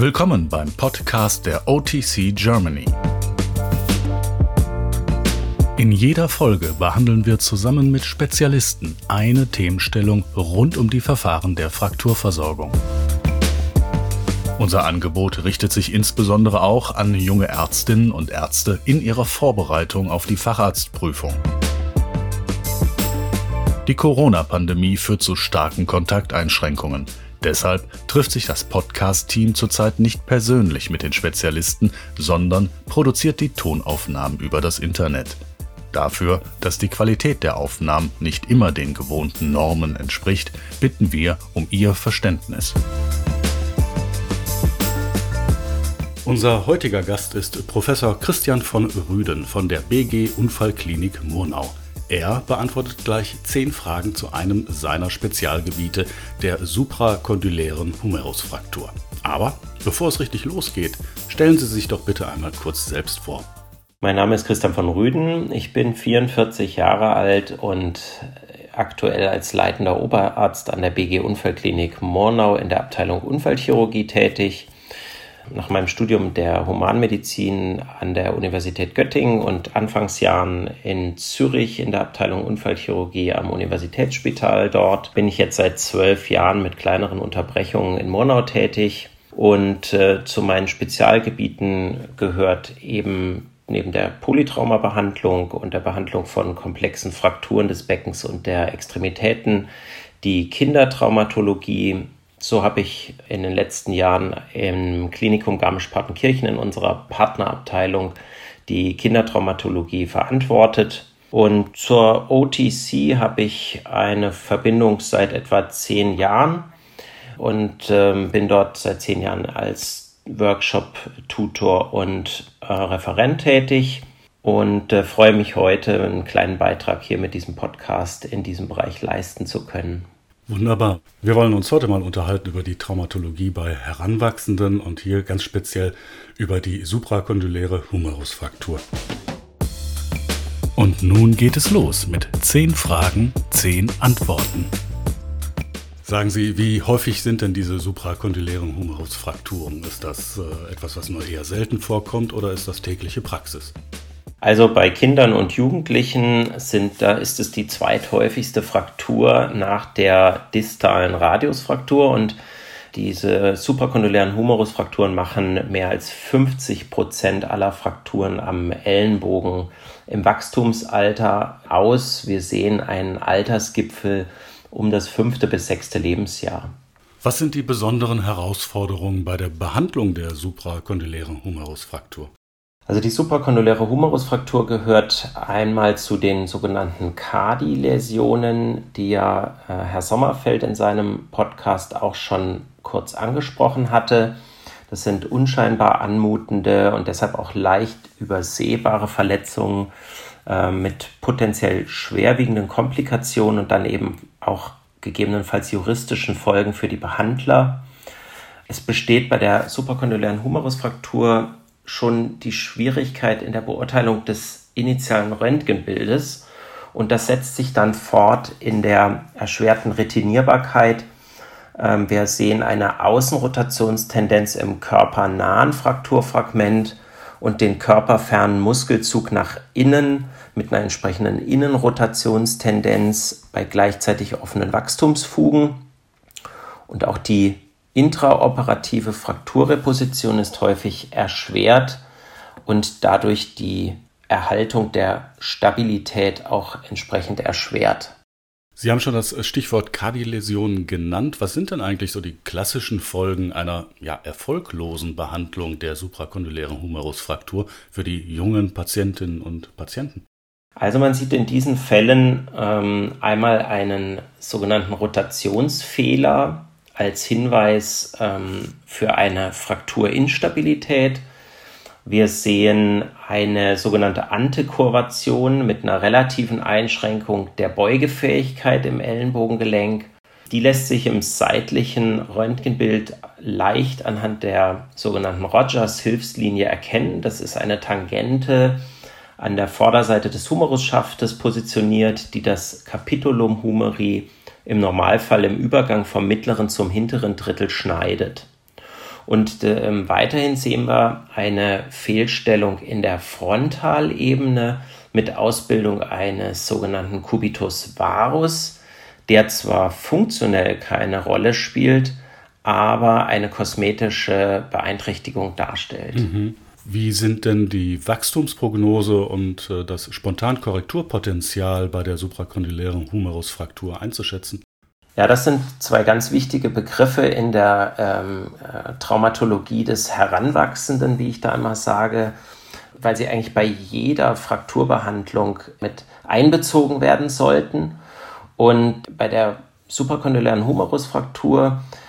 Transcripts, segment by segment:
Willkommen beim Podcast der OTC Germany. In jeder Folge behandeln wir zusammen mit Spezialisten eine Themenstellung rund um die Verfahren der Frakturversorgung. Unser Angebot richtet sich insbesondere auch an junge Ärztinnen und Ärzte in ihrer Vorbereitung auf die Facharztprüfung. Die Corona-Pandemie führt zu starken Kontakteinschränkungen. Deshalb trifft sich das Podcast-Team zurzeit nicht persönlich mit den Spezialisten, sondern produziert die Tonaufnahmen über das Internet. Dafür, dass die Qualität der Aufnahmen nicht immer den gewohnten Normen entspricht, bitten wir um Ihr Verständnis. Unser heutiger Gast ist Professor Christian von Rüden von der BG Unfallklinik Murnau. Er beantwortet gleich zehn Fragen zu einem seiner Spezialgebiete, der suprakondylären Humerusfraktur. Aber bevor es richtig losgeht, stellen Sie sich doch bitte einmal kurz selbst vor. Mein Name ist Christian von Rüden. Ich bin 44 Jahre alt und aktuell als leitender Oberarzt an der BG Unfallklinik Murnau in der Abteilung Unfallchirurgie tätig nach meinem Studium der Humanmedizin an der Universität Göttingen und Anfangsjahren in Zürich in der Abteilung Unfallchirurgie am Universitätsspital dort bin ich jetzt seit zwölf Jahren mit kleineren Unterbrechungen in Murnau tätig. Und äh, zu meinen Spezialgebieten gehört eben neben der Polytraumabehandlung und der Behandlung von komplexen Frakturen des Beckens und der Extremitäten die Kindertraumatologie, so habe ich in den letzten Jahren im Klinikum Garmisch-Partenkirchen in unserer Partnerabteilung die Kindertraumatologie verantwortet. Und zur OTC habe ich eine Verbindung seit etwa zehn Jahren und ähm, bin dort seit zehn Jahren als Workshop-Tutor und äh, Referent tätig und äh, freue mich heute, einen kleinen Beitrag hier mit diesem Podcast in diesem Bereich leisten zu können. Wunderbar. Wir wollen uns heute mal unterhalten über die Traumatologie bei Heranwachsenden und hier ganz speziell über die suprakondyläre Humerusfraktur. Und nun geht es los mit 10 Fragen, 10 Antworten. Sagen Sie, wie häufig sind denn diese suprakondylären Humerusfrakturen? Ist das äh, etwas, was nur eher selten vorkommt oder ist das tägliche Praxis? Also bei Kindern und Jugendlichen sind, da ist es die zweithäufigste Fraktur nach der distalen Radiusfraktur und diese suprakondylären Humerusfrakturen machen mehr als 50 Prozent aller Frakturen am Ellenbogen im Wachstumsalter aus. Wir sehen einen Altersgipfel um das fünfte bis sechste Lebensjahr. Was sind die besonderen Herausforderungen bei der Behandlung der suprakondylären Humerusfraktur? Also die suprakondyläre Humerusfraktur gehört einmal zu den sogenannten Cardi-Läsionen, die ja äh, Herr Sommerfeld in seinem Podcast auch schon kurz angesprochen hatte. Das sind unscheinbar anmutende und deshalb auch leicht übersehbare Verletzungen äh, mit potenziell schwerwiegenden Komplikationen und dann eben auch gegebenenfalls juristischen Folgen für die Behandler. Es besteht bei der suprakondylären Humerusfraktur schon die Schwierigkeit in der Beurteilung des initialen Röntgenbildes und das setzt sich dann fort in der erschwerten Retinierbarkeit. Ähm, wir sehen eine Außenrotationstendenz im körpernahen Frakturfragment und den körperfernen Muskelzug nach innen mit einer entsprechenden Innenrotationstendenz bei gleichzeitig offenen Wachstumsfugen. Und auch die Intraoperative Frakturreposition ist häufig erschwert und dadurch die Erhaltung der Stabilität auch entsprechend erschwert. Sie haben schon das Stichwort Kardioläsionen genannt. Was sind denn eigentlich so die klassischen Folgen einer ja, erfolglosen Behandlung der suprakondylären Humerusfraktur für die jungen Patientinnen und Patienten? Also man sieht in diesen Fällen ähm, einmal einen sogenannten Rotationsfehler, als Hinweis ähm, für eine Frakturinstabilität. Wir sehen eine sogenannte Antekurvation mit einer relativen Einschränkung der Beugefähigkeit im Ellenbogengelenk. Die lässt sich im seitlichen Röntgenbild leicht anhand der sogenannten Rogers-Hilfslinie erkennen. Das ist eine Tangente an der Vorderseite des Humerusschaftes positioniert, die das Capitulum humeri im Normalfall im Übergang vom mittleren zum hinteren Drittel schneidet. Und äh, weiterhin sehen wir eine Fehlstellung in der Frontalebene mit Ausbildung eines sogenannten Cubitus varus, der zwar funktionell keine Rolle spielt, aber eine kosmetische Beeinträchtigung darstellt. Mhm. Wie sind denn die Wachstumsprognose und äh, das Spontankorrekturpotenzial bei der suprakondylären Humerusfraktur einzuschätzen? Ja, das sind zwei ganz wichtige Begriffe in der ähm, äh, Traumatologie des Heranwachsenden, wie ich da immer sage, weil sie eigentlich bei jeder Frakturbehandlung mit einbezogen werden sollten. Und bei der suprakondylären Humerusfraktur äh,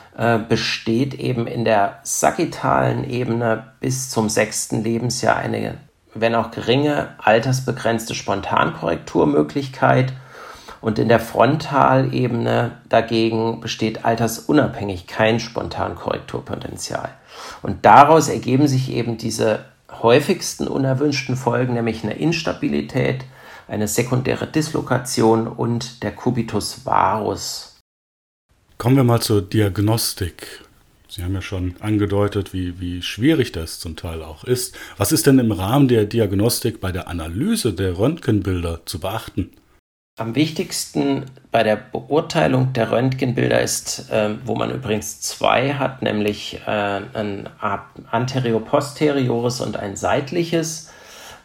besteht eben in der sagittalen Ebene bis zum sechsten Lebensjahr eine, wenn auch geringe, altersbegrenzte Spontankorrekturmöglichkeit und in der Frontalebene dagegen besteht altersunabhängig kein Spontankorrekturpotenzial. Und daraus ergeben sich eben diese häufigsten unerwünschten Folgen, nämlich eine Instabilität, eine sekundäre Dislokation und der Cubitus varus. Kommen wir mal zur Diagnostik. Sie haben ja schon angedeutet, wie, wie schwierig das zum Teil auch ist. Was ist denn im Rahmen der Diagnostik bei der Analyse der Röntgenbilder zu beachten? Am wichtigsten bei der Beurteilung der Röntgenbilder ist, äh, wo man übrigens zwei hat, nämlich äh, ein anterioposteriores und ein seitliches,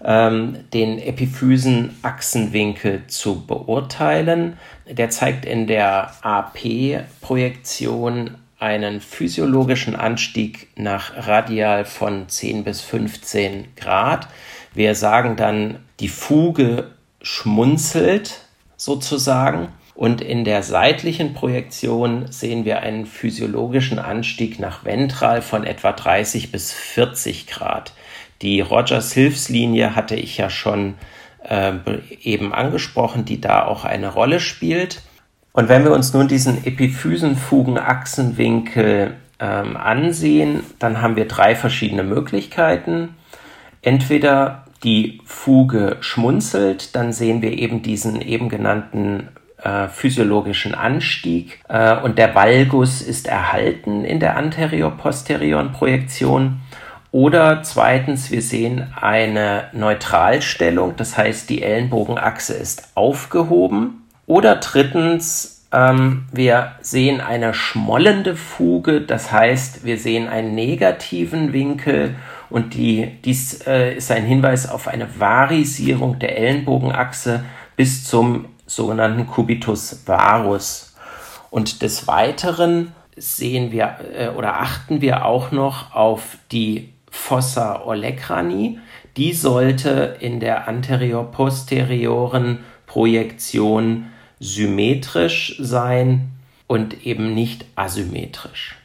ähm, den Epiphysenachsenwinkel zu beurteilen. Der zeigt in der AP-Projektion einen physiologischen Anstieg nach radial von 10 bis 15 Grad. Wir sagen dann, die Fuge schmunzelt sozusagen. Und in der seitlichen Projektion sehen wir einen physiologischen Anstieg nach ventral von etwa 30 bis 40 Grad. Die Rogers-Hilfslinie hatte ich ja schon äh, eben angesprochen, die da auch eine Rolle spielt. Und wenn wir uns nun diesen Epiphysenfugen-Achsenwinkel ähm, ansehen, dann haben wir drei verschiedene Möglichkeiten. Entweder die Fuge schmunzelt, dann sehen wir eben diesen eben genannten äh, physiologischen Anstieg äh, und der Valgus ist erhalten in der anterior-posterioren Projektion. Oder zweitens, wir sehen eine Neutralstellung, das heißt, die Ellenbogenachse ist aufgehoben. Oder drittens, ähm, wir sehen eine schmollende Fuge, das heißt, wir sehen einen negativen Winkel und die, dies äh, ist ein Hinweis auf eine Varisierung der Ellenbogenachse bis zum sogenannten Cubitus varus. Und des Weiteren sehen wir äh, oder achten wir auch noch auf die Fossa olecrani. Die sollte in der anterior-posterioren Projektion symmetrisch sein und eben nicht asymmetrisch.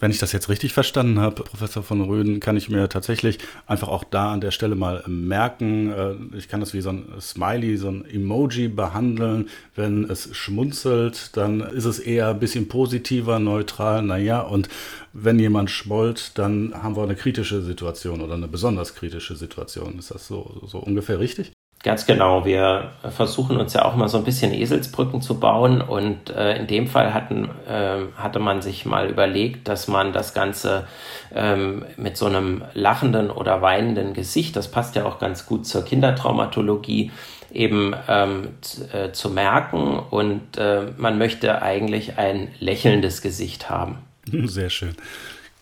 Wenn ich das jetzt richtig verstanden habe, Professor von Röden, kann ich mir tatsächlich einfach auch da an der Stelle mal merken, äh, ich kann das wie so ein Smiley, so ein Emoji behandeln. Wenn es schmunzelt, dann ist es eher ein bisschen positiver, neutral, naja. Und wenn jemand schmollt, dann haben wir eine kritische Situation oder eine besonders kritische Situation. Ist das so, so ungefähr richtig? Ganz genau. Wir versuchen uns ja auch mal so ein bisschen Eselsbrücken zu bauen und äh, in dem Fall hatten, äh, hatte man sich mal überlegt, dass man das Ganze ähm, mit so einem lachenden oder weinenden Gesicht, das passt ja auch ganz gut zur Kindertraumatologie, eben ähm, äh, zu merken und äh, man möchte eigentlich ein lächelndes Gesicht haben. Sehr schön.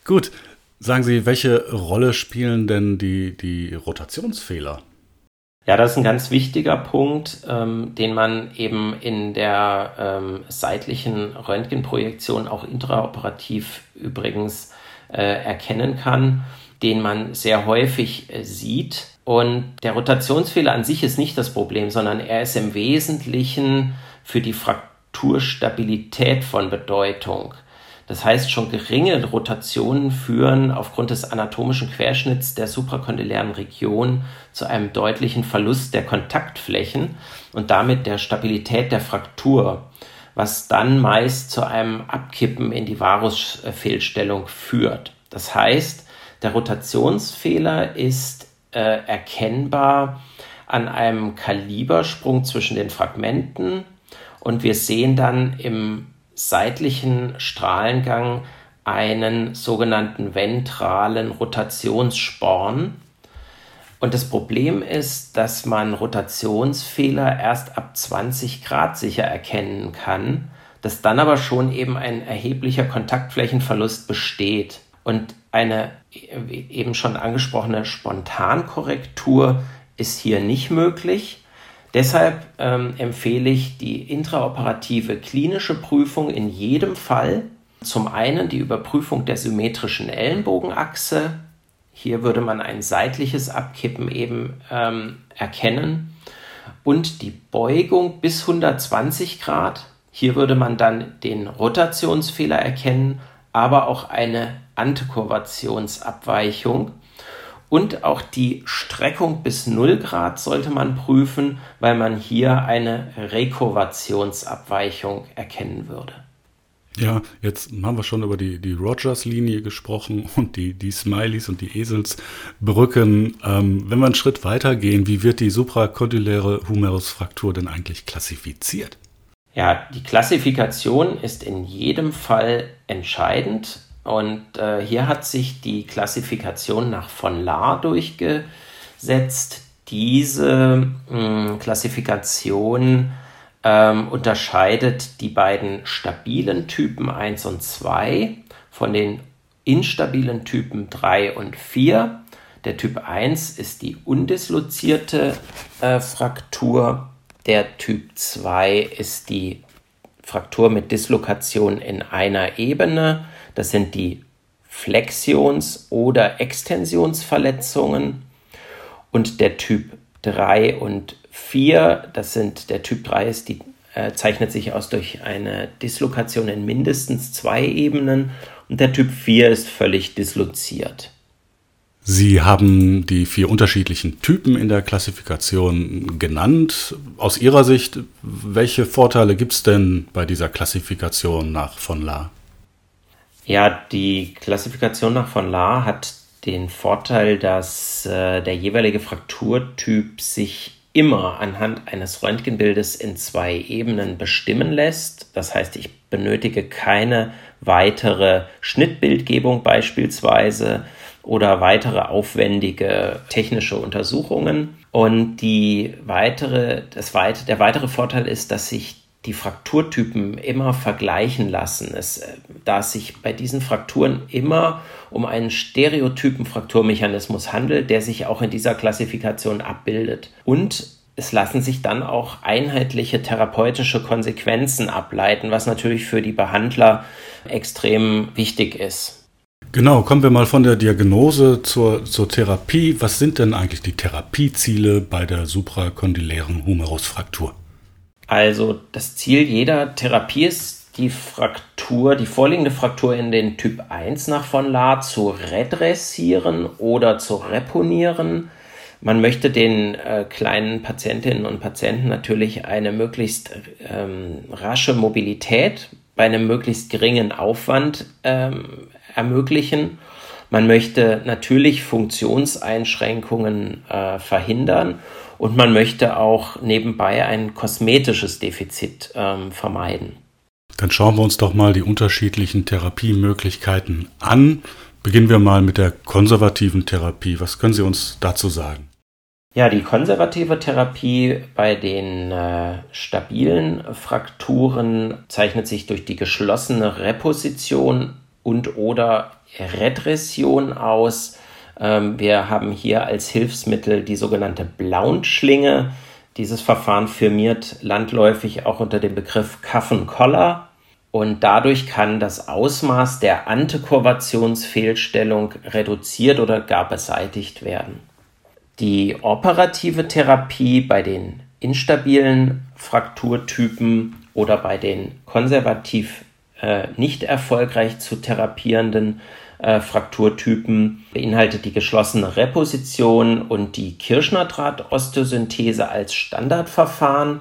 Gut. Sagen Sie, welche Rolle spielen denn die, die Rotationsfehler ja, das ist ein ganz wichtiger Punkt, ähm, den man eben in der ähm, seitlichen Röntgenprojektion auch intraoperativ übrigens äh, erkennen kann, den man sehr häufig äh, sieht. Und der Rotationsfehler an sich ist nicht das Problem, sondern er ist im Wesentlichen für die Frakturstabilität von Bedeutung. Das heißt, schon geringe Rotationen führen aufgrund des anatomischen Querschnitts der suprakondylären Region zu einem deutlichen Verlust der Kontaktflächen und damit der Stabilität der Fraktur, was dann meist zu einem Abkippen in die Varusfehlstellung führt. Das heißt, der Rotationsfehler ist äh, erkennbar an einem Kalibersprung zwischen den Fragmenten und wir sehen dann im seitlichen Strahlengang einen sogenannten ventralen Rotationssporn. Und das Problem ist, dass man Rotationsfehler erst ab 20 Grad sicher erkennen kann, dass dann aber schon eben ein erheblicher Kontaktflächenverlust besteht. Und eine eben schon angesprochene Spontankorrektur ist hier nicht möglich. Deshalb ähm, empfehle ich die intraoperative klinische Prüfung in jedem Fall. Zum einen die Überprüfung der symmetrischen Ellenbogenachse. Hier würde man ein seitliches Abkippen eben ähm, erkennen. Und die Beugung bis 120 Grad. Hier würde man dann den Rotationsfehler erkennen, aber auch eine Antikurvationsabweichung. Und auch die Streckung bis 0 Grad sollte man prüfen, weil man hier eine Rekurvationsabweichung erkennen würde. Ja, jetzt haben wir schon über die, die Rogers-Linie gesprochen und die, die Smileys und die Eselsbrücken. Ähm, wenn wir einen Schritt weiter gehen, wie wird die suprakondyläre Humerusfraktur denn eigentlich klassifiziert? Ja, die Klassifikation ist in jedem Fall entscheidend. Und äh, hier hat sich die Klassifikation nach von Lahr durchgesetzt. Diese mh, hm, Klassifikation ähm, unterscheidet die beiden stabilen Typen 1 und 2 von den instabilen Typen 3 und 4. Der Typ 1 ist die undislozierte äh, Fraktur. Der Typ 2 ist die Fraktur mit Dislokation in einer Ebene. Das sind die Flexions- oder Extensionsverletzungen. Und der Typ 3 und 4, das sind, der Typ 3 ist die, äh, zeichnet sich aus durch eine Dislokation in mindestens zwei Ebenen und der Typ 4 ist völlig disloziert. Sie haben die vier unterschiedlichen Typen in der Klassifikation genannt. Aus Ihrer Sicht, welche Vorteile gibt es denn bei dieser Klassifikation nach von La? Ja, die Klassifikation nach von La hat den Vorteil, dass äh, der jeweilige Frakturtyp sich immer anhand eines Röntgenbildes in zwei Ebenen bestimmen lässt. Das heißt, ich benötige keine weitere Schnittbildgebung beispielsweise oder weitere aufwendige technische Untersuchungen. Und die weitere, das weit, der weitere Vorteil ist, dass sich die Frakturtypen immer vergleichen lassen. Es, äh, da es sich bei diesen Frakturen immer um einen stereotypen Frakturmechanismus handelt, der sich auch in dieser Klassifikation abbildet. Und es lassen sich dann auch einheitliche therapeutische Konsequenzen ableiten, was natürlich für die Behandler extrem wichtig ist. Genau, kommen wir mal von der Diagnose zur, zur Therapie. Was sind denn eigentlich die Therapieziele bei der suprakondylären Humerusfraktur? Also das Ziel jeder Therapie ist, die Fraktur, die vorliegende Fraktur in den Typ 1 nach von La zu redressieren oder zu reponieren. Man möchte den äh, kleinen Patientinnen und Patienten natürlich eine möglichst ähm, rasche Mobilität bei einem möglichst geringen Aufwand ähm, ermöglichen. Man möchte natürlich Funktionseinschränkungen äh, verhindern und man möchte auch nebenbei ein kosmetisches Defizit ähm, vermeiden. Dann schauen wir uns doch mal die unterschiedlichen Therapiemöglichkeiten an. Beginnen wir mal mit der konservativen Therapie. Was können Sie uns dazu sagen? Ja, die konservative Therapie bei den äh, stabilen Frakturen zeichnet sich durch die geschlossene Reposition und oder Redression aus. Ähm, wir haben hier als Hilfsmittel die sogenannte Blount-Schlinge. Dieses Verfahren firmiert landläufig auch unter dem Begriff Cuff-and-Collar und dadurch kann das Ausmaß der Antikurvationsfehlstellung reduziert oder gar beseitigt werden. Die operative Therapie bei den instabilen Frakturtypen oder bei den konservativ äh, nicht erfolgreich zu therapierenden äh, Frakturtypen beinhaltet die geschlossene Reposition und die Kirschnerdraht-Osteosynthese als Standardverfahren.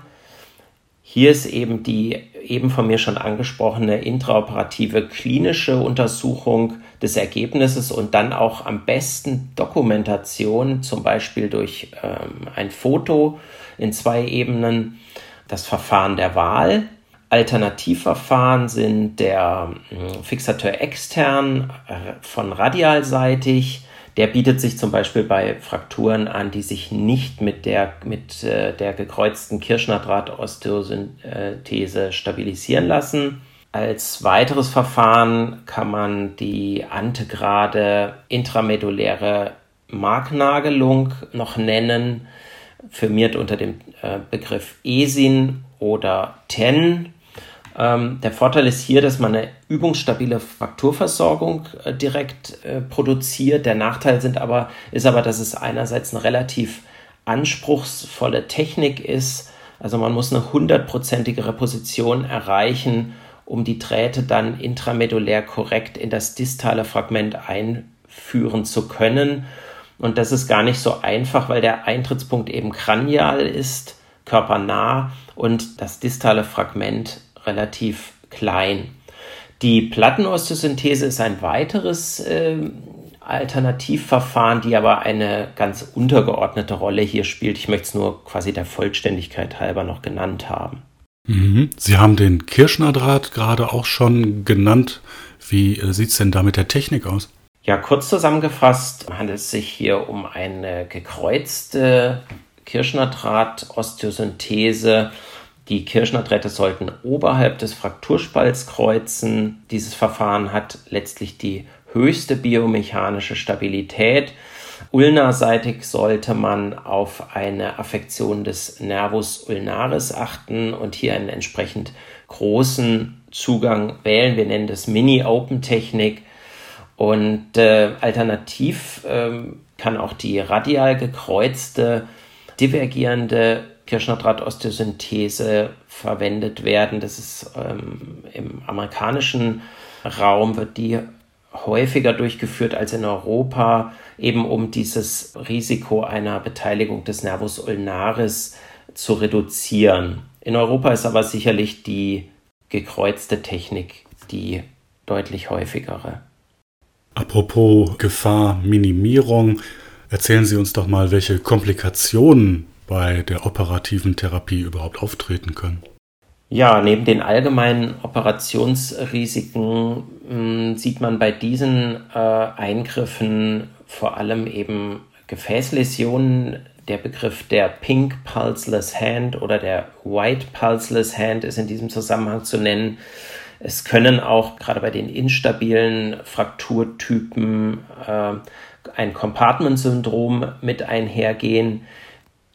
Hier ist eben die eben von mir schon angesprochene intraoperative klinische Untersuchung des Ergebnisses und dann auch am besten Dokumentation, zum Beispiel durch ähm, ein Foto in zwei Ebenen, das Verfahren der Wahl Alternativverfahren sind der hm, Fixateur extern äh, von radialseitig. Der bietet sich zum Beispiel bei Frakturen an, die sich nicht mit der, mit, äh, der gekreuzten Kirschnerdraht-Osteosynthese stabilisieren lassen. Als weiteres Verfahren kann man die antegrade intramedulläre Marknagelung noch nennen, firmiert unter dem äh, Begriff ESIN oder TEN. Ähm, der Vorteil ist hier, dass man eine übungsstabile Frakturversorgung äh, direkt äh, produziert. Der Nachteil sind aber, ist aber, dass es einerseits eine relativ anspruchsvolle Technik ist. Also man muss eine hundertprozentige Reposition erreichen, um die Drähte dann intramedulär korrekt in das distale Fragment einführen zu können. Und das ist gar nicht so einfach, weil der Eintrittspunkt eben kranial ist, körpernah und das distale Fragment relativ klein. Die Plattenosteosynthese ist ein weiteres äh, Alternativverfahren, die aber eine ganz untergeordnete Rolle hier spielt. Ich möchte es nur quasi der Vollständigkeit halber noch genannt haben. Mhm. Sie haben den Kirschnerdraht gerade auch schon genannt. Wie äh, sieht es denn da mit der Technik aus? Ja, kurz zusammengefasst handelt es sich hier um eine gekreuzte Kirschnerdraht-Osteosynthese die Kirschner-Drähte sollten oberhalb des Frakturspalts kreuzen. Dieses Verfahren hat letztlich die höchste biomechanische Stabilität. Ulnaseitig sollte man auf eine Affektion des Nervus ulnaris achten und hier einen entsprechend großen Zugang wählen. Wir nennen das Mini-Open-Technik. Und äh, alternativ äh, kann auch die radial gekreuzte divergierende Kirschnerdraht-Osteosynthese verwendet werden. Das ist ähm, im amerikanischen Raum wird die häufiger durchgeführt als in Europa, eben um dieses Risiko einer Beteiligung des Nervus ulnaris zu reduzieren. In Europa ist aber sicherlich die gekreuzte Technik die deutlich häufigere. Apropos Gefahrminimierung, erzählen Sie uns doch mal, welche Komplikationen bei der operativen Therapie überhaupt auftreten können? Ja, neben den allgemeinen Operationsrisiken mh, hm, sieht man bei diesen äh, Eingriffen vor allem eben Gefäßläsionen. Der Begriff der Pink Pulseless Hand oder der White Pulseless Hand ist in diesem Zusammenhang zu nennen. Es können auch gerade bei den instabilen Frakturtypen äh, ein Compartment-Syndrom mit einhergehen.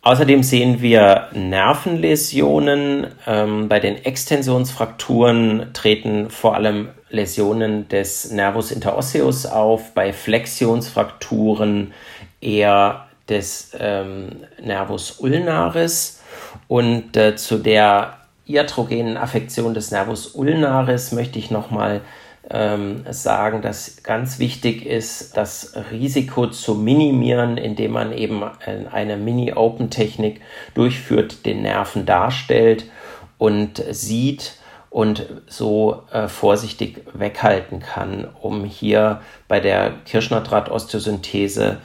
Außerdem sehen wir Nervenläsionen. Ähm, bei den Extensionsfrakturen treten vor allem Läsionen des Nervus interosseus auf, bei Flexionsfrakturen eher des ähm, Nervus ulnaris. Und äh, zu der iatrogenen Affektion des Nervus ulnaris möchte ich nochmal ähm, sagen, dass ganz wichtig ist, das Risiko zu minimieren, indem man eben eine Mini-Open-Technik durchführt, den Nerven darstellt und sieht und so äh, vorsichtig weghalten kann, um hier bei der Kirschnerdraht-Osteosynthese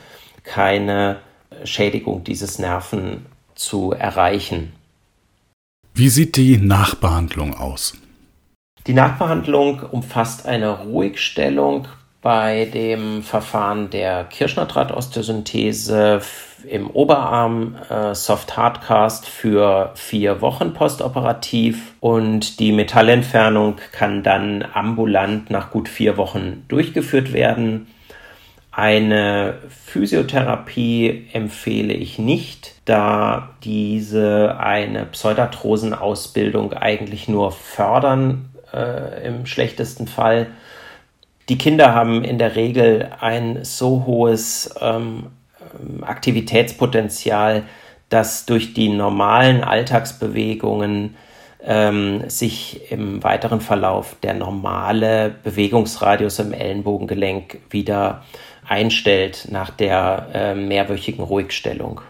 keine Schädigung dieses Nerven zu erreichen. Wie sieht die Nachbehandlung aus? Die Nachbehandlung umfasst eine Ruhigstellung bei dem Verfahren der Kirschnerdraht-Osteosynthese im Oberarm äh, Soft Hardcast für vier Wochen postoperativ und die Metallentfernung kann dann ambulant nach gut vier Wochen durchgeführt werden. Eine Physiotherapie empfehle ich nicht, da diese eine Pseudarthrosenausbildung eigentlich nur fördern äh, im schlechtesten Fall. Die Kinder haben in der Regel ein so hohes ähm, Aktivitätspotenzial, dass durch die normalen Alltagsbewegungen ähm, sich im weiteren Verlauf der normale Bewegungsradius im Ellenbogengelenk wieder einstellt nach der äh, mehrwöchigen Ruhigstellung.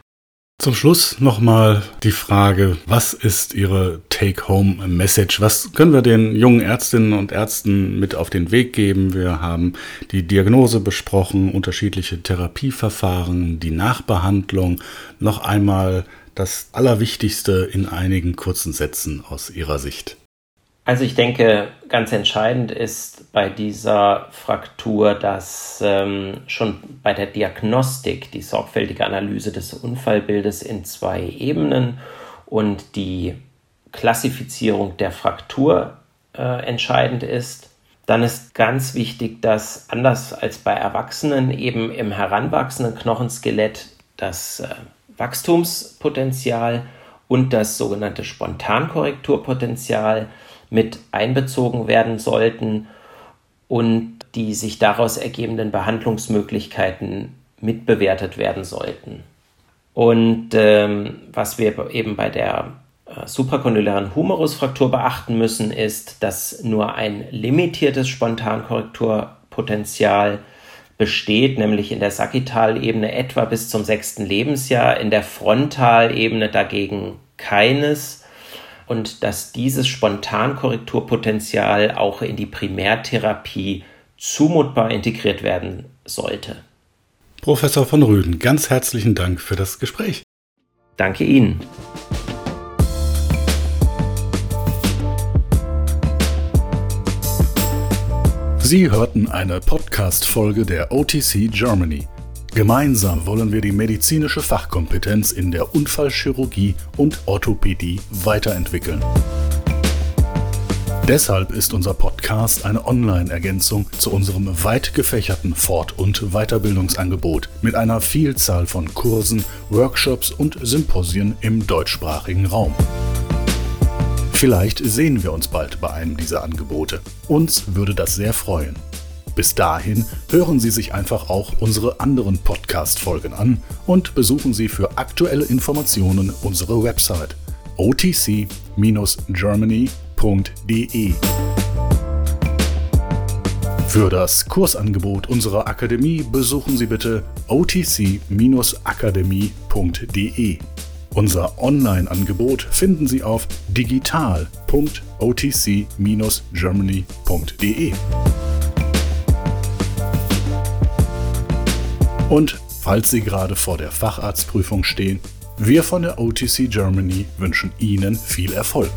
Zum Schluss nochmal die Frage, was ist Ihre Take-Home-Message? Was können wir den jungen Ärztinnen und Ärzten mit auf den Weg geben? Wir haben die Diagnose besprochen, unterschiedliche Therapieverfahren, die Nachbehandlung. Noch einmal das Allerwichtigste in einigen kurzen Sätzen aus Ihrer Sicht. Also ich denke, ganz entscheidend ist bei dieser Fraktur, dass ähm, schon bei der Diagnostik die sorgfältige Analyse des Unfallbildes in zwei Ebenen und die Klassifizierung der Fraktur äh, entscheidend ist. Dann ist ganz wichtig, dass anders als bei Erwachsenen eben im heranwachsenden Knochenskelett das äh, Wachstumspotenzial und das sogenannte Spontankorrekturpotenzial mit einbezogen werden sollten und die sich daraus ergebenden Behandlungsmöglichkeiten mitbewertet werden sollten. Und ähm, was wir eben bei der äh, suprakondylären Humerusfraktur beachten müssen, ist, dass nur ein limitiertes Spontankorrekturpotenzial besteht, nämlich in der Sagittalebene etwa bis zum sechsten Lebensjahr, in der Frontalebene dagegen keines und dass dieses Spontankorrekturpotenzial auch in die Primärtherapie zumutbar integriert werden sollte. Professor von Rüden, ganz herzlichen Dank für das Gespräch. Danke Ihnen. Sie hörten eine Podcast-Folge der OTC Germany. Gemeinsam wollen wir die medizinische Fachkompetenz in der Unfallchirurgie und Orthopädie weiterentwickeln. Deshalb ist unser Podcast eine Online-Ergänzung zu unserem weit gefächerten Fort- und Weiterbildungsangebot mit einer Vielzahl von Kursen, Workshops und Symposien im deutschsprachigen Raum. Vielleicht sehen wir uns bald bei einem dieser Angebote. Uns würde das sehr freuen. Bis dahin hören Sie sich einfach auch unsere anderen Podcast-Folgen an und besuchen Sie für aktuelle Informationen unsere Website otc-germany.de. Für das Kursangebot unserer Akademie besuchen Sie bitte otc-akademie.de. Unser Online-Angebot finden Sie auf digital.otc-germany.de. Und falls Sie gerade vor der Facharztprüfung stehen, wir von der OTC Germany wünschen Ihnen viel Erfolg.